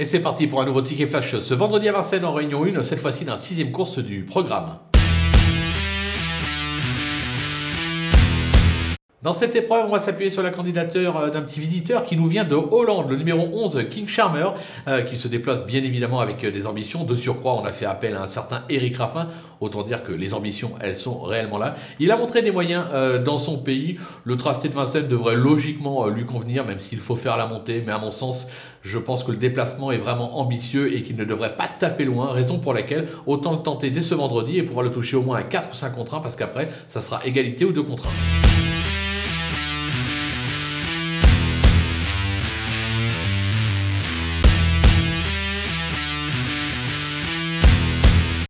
Et c'est parti pour un nouveau ticket flash ce vendredi à Vincennes en réunion 1, cette fois-ci dans la sixième course du programme. Dans cette épreuve, on va s'appuyer sur la candidature euh, d'un petit visiteur qui nous vient de Hollande, le numéro 11, King Charmer, euh, qui se déplace bien évidemment avec euh, des ambitions. De surcroît, on a fait appel à un certain Eric Raffin. Autant dire que les ambitions, elles sont réellement là. Il a montré des moyens dans son pays. Le tracé de Vincennes devrait logiquement lui convenir, même s'il faut faire la montée. Mais à mon sens, je pense que le déplacement est vraiment ambitieux et qu'il ne devrait pas taper loin. Raison pour laquelle autant le tenter dès ce vendredi et pouvoir le toucher au moins à 4 ou 5 contre 1 parce qu'après, ça sera égalité ou 2 contre 1.